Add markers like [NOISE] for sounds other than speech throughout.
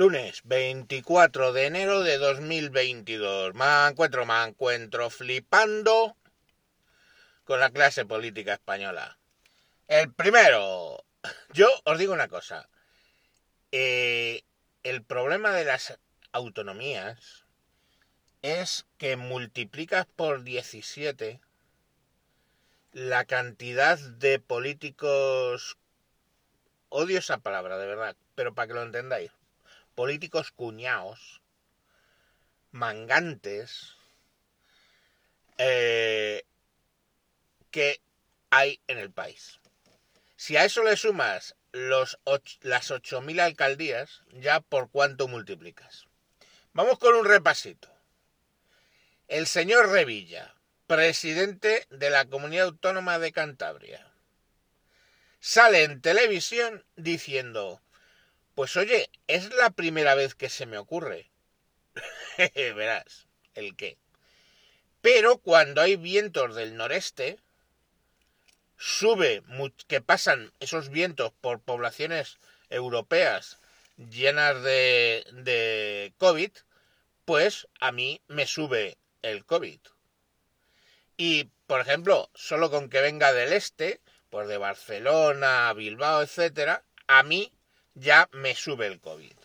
Lunes 24 de enero de 2022. Me encuentro, me encuentro flipando con la clase política española. El primero, yo os digo una cosa. Eh, el problema de las autonomías es que multiplicas por 17 la cantidad de políticos... Odio esa palabra, de verdad, pero para que lo entendáis políticos cuñados, mangantes, eh, que hay en el país. Si a eso le sumas los las 8.000 alcaldías, ya por cuánto multiplicas. Vamos con un repasito. El señor Revilla, presidente de la Comunidad Autónoma de Cantabria, sale en televisión diciendo pues oye, es la primera vez que se me ocurre. [LAUGHS] Verás, el qué. Pero cuando hay vientos del noreste, sube, que pasan esos vientos por poblaciones europeas llenas de, de COVID, pues a mí me sube el COVID. Y, por ejemplo, solo con que venga del este, pues de Barcelona, Bilbao, etcétera, a mí ya me sube el COVID.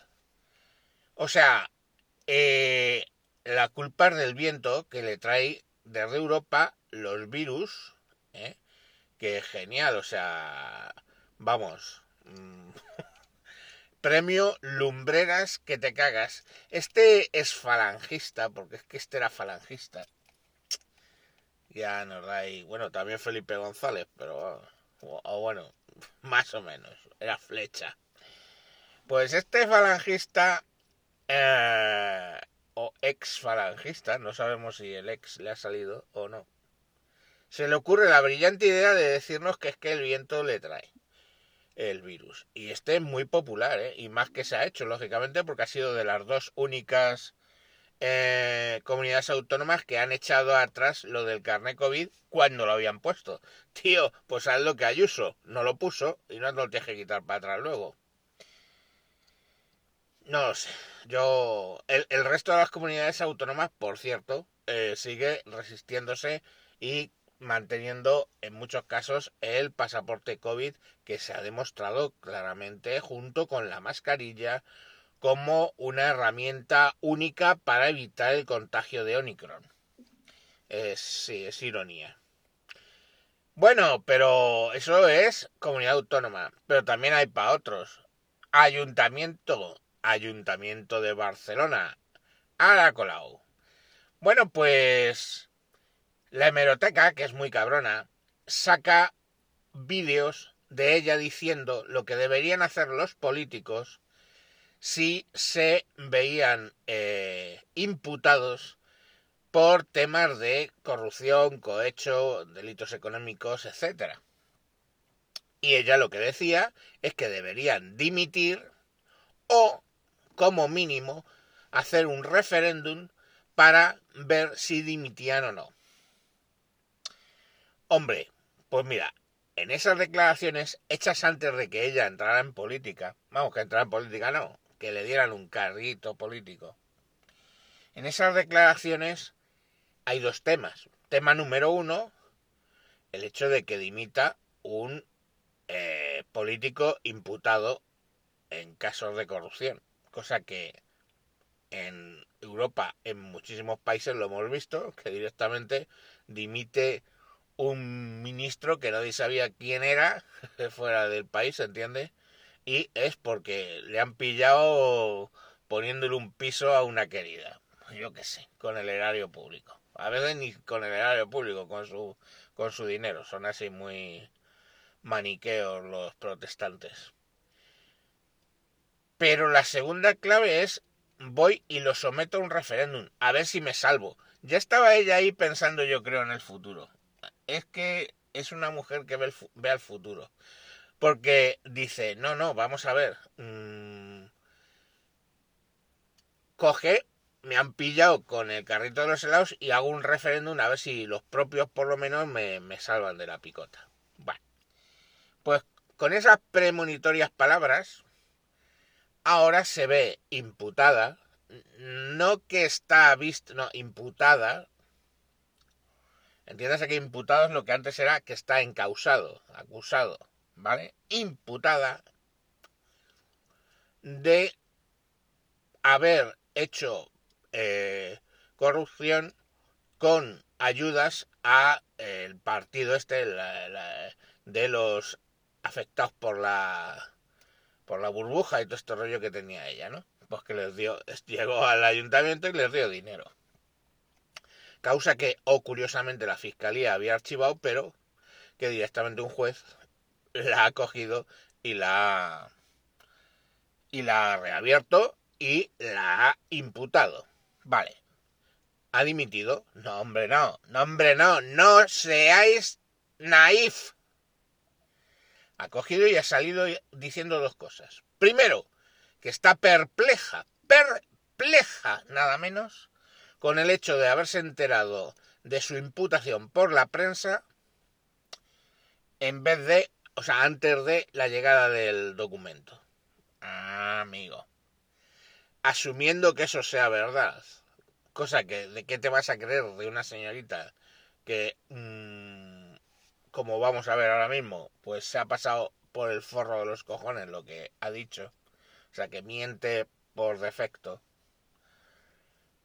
O sea, eh, la culpa es del viento que le trae desde Europa los virus, ¿eh? que genial, o sea, vamos, mm, [LAUGHS] premio lumbreras que te cagas. Este es falangista, porque es que este era falangista. Ya nos da ahí, bueno, también Felipe González, pero, o bueno, [LAUGHS] más o menos, era flecha. Pues este falangista, eh, o ex falangista, no sabemos si el ex le ha salido o no, se le ocurre la brillante idea de decirnos que es que el viento le trae el virus. Y este es muy popular, ¿eh? y más que se ha hecho, lógicamente, porque ha sido de las dos únicas eh, comunidades autónomas que han echado atrás lo del carnet COVID cuando lo habían puesto. Tío, pues haz lo que Ayuso no lo puso y no lo tienes que quitar para atrás luego. No lo sé. Yo. El, resto de las comunidades autónomas, por cierto, eh, sigue resistiéndose y manteniendo en muchos casos el pasaporte COVID que se ha demostrado claramente junto con la mascarilla como una herramienta única para evitar el contagio de Omicron. sí, es ironía. Bueno, pero eso es comunidad autónoma, pero también hay para otros. Ayuntamiento Ayuntamiento de Barcelona. A la Colau. Bueno, pues la hemeroteca, que es muy cabrona, saca vídeos de ella diciendo lo que deberían hacer los políticos si se veían eh, imputados por temas de corrupción, cohecho, delitos económicos, etc. Y ella lo que decía es que deberían dimitir o como mínimo, hacer un referéndum para ver si dimitían o no. Hombre, pues mira, en esas declaraciones hechas antes de que ella entrara en política, vamos, que entrara en política no, que le dieran un carrito político. En esas declaraciones hay dos temas. Tema número uno, el hecho de que dimita un eh, político imputado en casos de corrupción cosa que en Europa, en muchísimos países lo hemos visto, que directamente dimite un ministro que nadie sabía quién era [LAUGHS] fuera del país, ¿entiende? Y es porque le han pillado poniéndole un piso a una querida, yo qué sé, con el erario público. A veces ni con el erario público, con su, con su dinero. Son así muy maniqueos los protestantes. Pero la segunda clave es voy y lo someto a un referéndum, a ver si me salvo. Ya estaba ella ahí pensando yo creo en el futuro. Es que es una mujer que ve, al futuro. Porque dice, no, no, vamos a ver. Mm, coge, me han pillado con el carrito de los helados y hago un referéndum a ver si los propios por lo menos me, me salvan de la picota. Bueno, pues con esas premonitorias palabras, ahora se ve imputada, no que está visto, no, imputada. Entiéndase que imputado es lo que antes era que está encausado, acusado, ¿vale? Imputada de haber hecho eh, corrupción con ayudas a el partido este de los afectados por la por la burbuja y todo este rollo que tenía ella, ¿no? Pues que les dio, llegó al ayuntamiento y les dio dinero. Causa que, o curiosamente, la fiscalía había archivado, pero que directamente un juez la ha cogido y la ha, y la ha reabierto y la ha imputado. Vale. ¿Ha dimitido? No, hombre, no. No, hombre, no. No seáis naif ha cogido y ha salido diciendo dos cosas. Primero, que está perpleja, perpleja nada menos, con el hecho de haberse enterado de su imputación por la prensa en vez de, o sea, antes de la llegada del documento. Ah, amigo. Asumiendo que eso sea verdad. Cosa que, ¿de qué te vas a creer de una señorita que... Mm, como vamos a ver ahora mismo, pues se ha pasado por el forro de los cojones lo que ha dicho. O sea, que miente por defecto.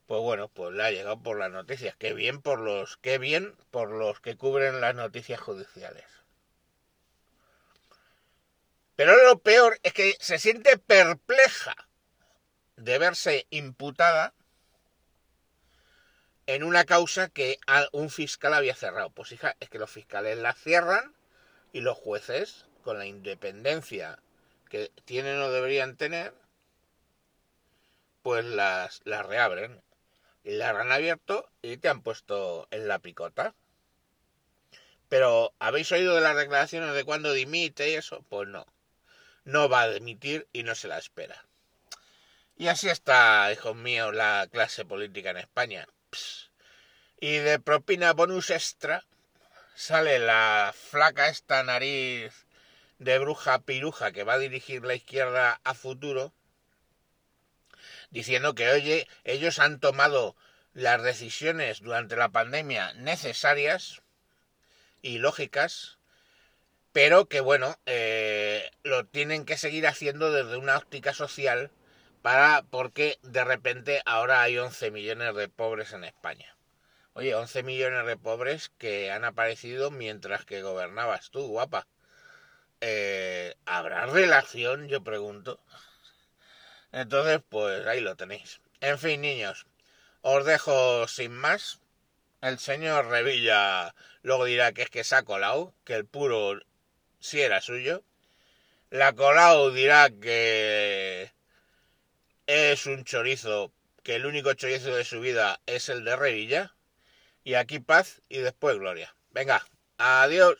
Pues bueno, pues le ha llegado por las noticias. Qué bien por los, qué bien por los que cubren las noticias judiciales. Pero lo peor es que se siente perpleja de verse imputada en una causa que un fiscal había cerrado. Pues hija, es que los fiscales la cierran y los jueces, con la independencia que tienen o deberían tener, pues las, las reabren. Y las han abierto y te han puesto en la picota. Pero, ¿habéis oído de las declaraciones de cuando dimite y eso? Pues no. No va a dimitir y no se la espera. Y así está, hijos míos, la clase política en España. Y de propina bonus extra sale la flaca esta nariz de bruja piruja que va a dirigir la izquierda a futuro, diciendo que, oye, ellos han tomado las decisiones durante la pandemia necesarias y lógicas, pero que, bueno, eh, lo tienen que seguir haciendo desde una óptica social para porque de repente ahora hay 11 millones de pobres en España. Oye, 11 millones de pobres que han aparecido mientras que gobernabas tú, guapa. Eh, ¿Habrá relación? Yo pregunto. Entonces, pues ahí lo tenéis. En fin, niños, os dejo sin más. El señor Revilla luego dirá que es que se ha colado, que el puro sí era suyo. La Colau dirá que es un chorizo, que el único chorizo de su vida es el de Revilla. Y aquí paz y después gloria. Venga, adiós.